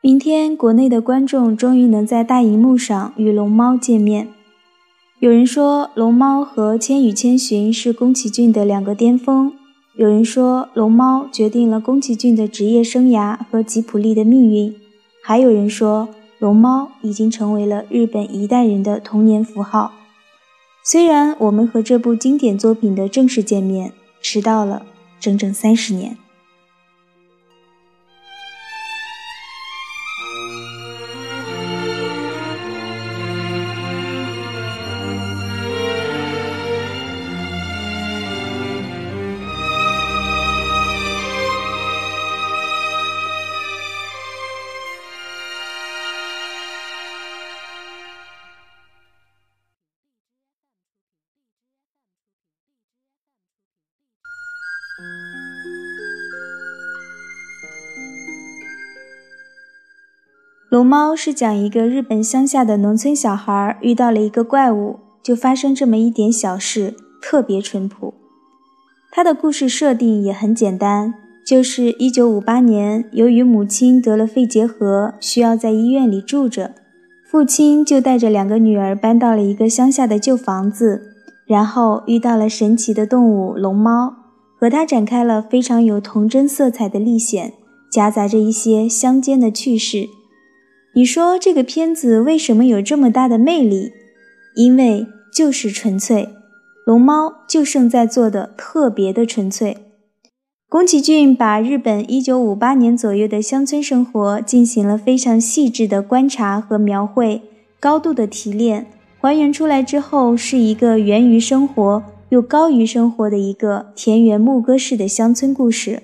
明天，国内的观众终于能在大荧幕上与龙猫见面。有人说，龙猫和《千与千寻》是宫崎骏的两个巅峰；有人说，龙猫决定了宫崎骏的职业生涯和吉卜力的命运；还有人说，龙猫已经成为了日本一代人的童年符号。虽然我们和这部经典作品的正式见面迟到了整整三十年。龙猫是讲一个日本乡下的农村小孩遇到了一个怪物，就发生这么一点小事，特别淳朴。他的故事设定也很简单，就是1958年，由于母亲得了肺结核，需要在医院里住着，父亲就带着两个女儿搬到了一个乡下的旧房子，然后遇到了神奇的动物龙猫，和他展开了非常有童真色彩的历险，夹杂着一些乡间的趣事。你说这个片子为什么有这么大的魅力？因为就是纯粹，龙猫就胜在做的特别的纯粹。宫崎骏把日本1958年左右的乡村生活进行了非常细致的观察和描绘，高度的提炼，还原出来之后是一个源于生活又高于生活的一个田园牧歌式的乡村故事。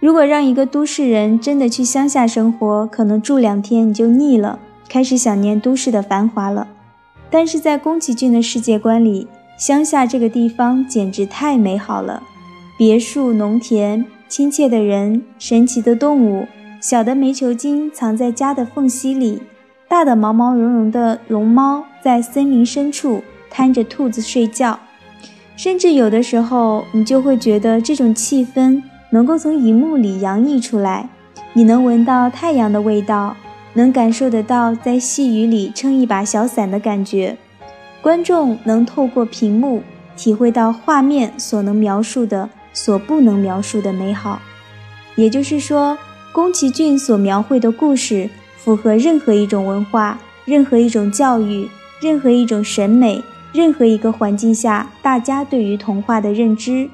如果让一个都市人真的去乡下生活，可能住两天你就腻了，开始想念都市的繁华了。但是在宫崎骏的世界观里，乡下这个地方简直太美好了：别墅、农田、亲切的人、神奇的动物，小的煤球精藏在家的缝隙里，大的毛毛茸茸的龙猫在森林深处摊着兔子睡觉。甚至有的时候，你就会觉得这种气氛。能够从荧幕里洋溢出来，你能闻到太阳的味道，能感受得到在细雨里撑一把小伞的感觉。观众能透过屏幕体会到画面所能描述的、所不能描述的美好。也就是说，宫崎骏所描绘的故事符合任何一种文化、任何一种教育、任何一种审美、任何一个环境下大家对于童话的认知，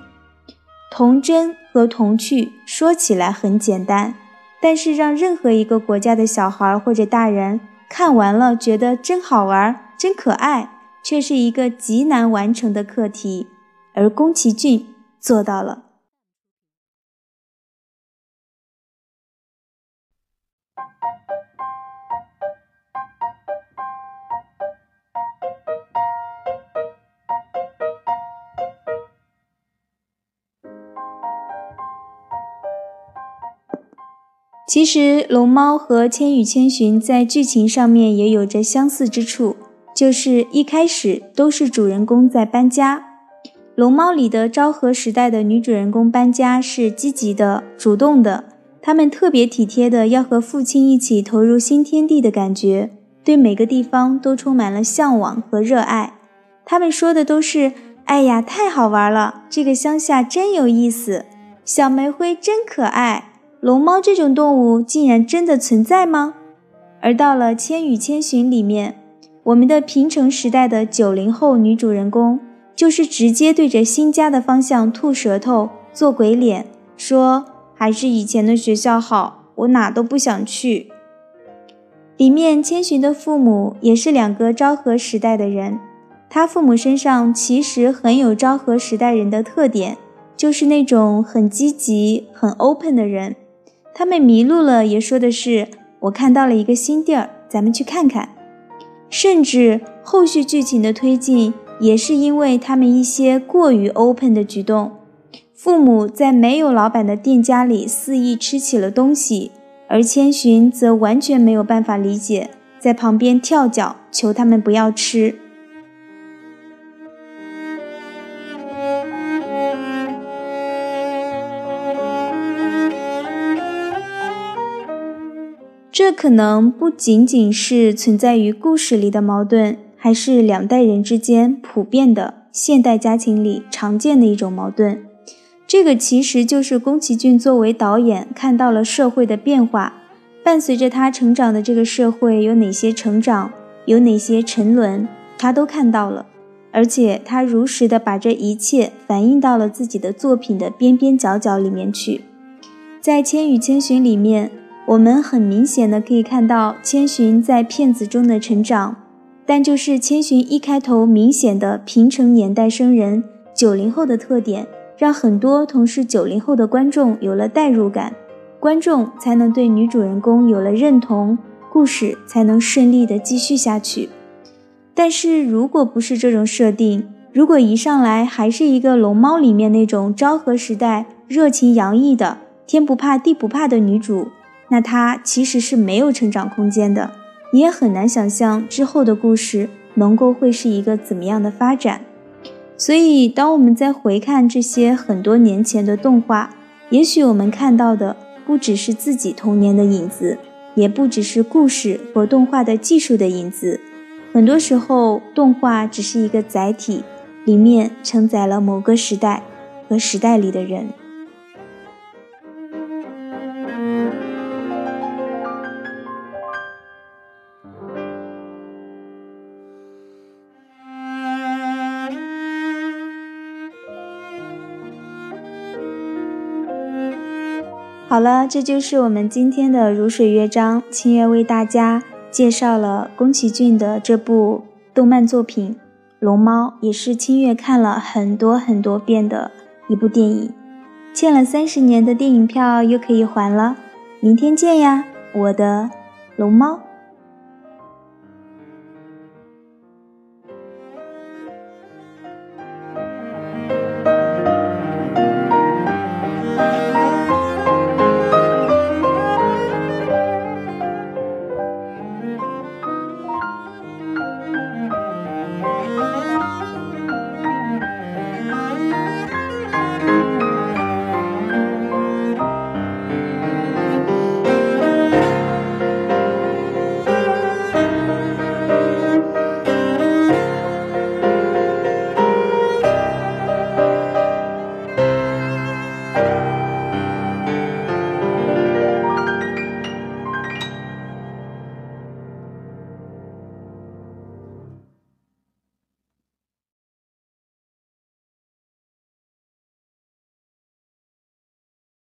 童真。和童趣说起来很简单，但是让任何一个国家的小孩或者大人看完了觉得真好玩、真可爱，却是一个极难完成的课题，而宫崎骏做到了。其实，龙猫和《千与千寻》在剧情上面也有着相似之处，就是一开始都是主人公在搬家。龙猫里的昭和时代的女主人公搬家是积极的、主动的，她们特别体贴的要和父亲一起投入新天地的感觉，对每个地方都充满了向往和热爱。他们说的都是：“哎呀，太好玩了，这个乡下真有意思，小煤灰真可爱。”龙猫这种动物竟然真的存在吗？而到了《千与千寻》里面，我们的平成时代的九零后女主人公就是直接对着新家的方向吐舌头、做鬼脸，说还是以前的学校好，我哪都不想去。里面千寻的父母也是两个昭和时代的人，他父母身上其实很有昭和时代人的特点，就是那种很积极、很 open 的人。他们迷路了，也说的是我看到了一个新地儿，咱们去看看。甚至后续剧情的推进，也是因为他们一些过于 open 的举动。父母在没有老板的店家里肆意吃起了东西，而千寻则完全没有办法理解在旁边跳脚，求他们不要吃。这可能不仅仅是存在于故事里的矛盾，还是两代人之间普遍的现代家庭里常见的一种矛盾。这个其实就是宫崎骏作为导演看到了社会的变化，伴随着他成长的这个社会有哪些成长，有哪些沉沦，他都看到了，而且他如实的把这一切反映到了自己的作品的边边角角里面去。在《千与千寻》里面。我们很明显的可以看到千寻在骗子中的成长，但就是千寻一开头明显的平成年代生人九零后的特点，让很多同是九零后的观众有了代入感，观众才能对女主人公有了认同，故事才能顺利的继续下去。但是如果不是这种设定，如果一上来还是一个龙猫里面那种昭和时代热情洋溢的天不怕地不怕的女主。那他其实是没有成长空间的，你也很难想象之后的故事能够会是一个怎么样的发展。所以，当我们在回看这些很多年前的动画，也许我们看到的不只是自己童年的影子，也不只是故事和动画的技术的影子。很多时候，动画只是一个载体，里面承载了某个时代和时代里的人。好了，这就是我们今天的如水乐章。清月为大家介绍了宫崎骏的这部动漫作品《龙猫》，也是清月看了很多很多遍的一部电影。欠了三十年的电影票又可以还了，明天见呀，我的龙猫。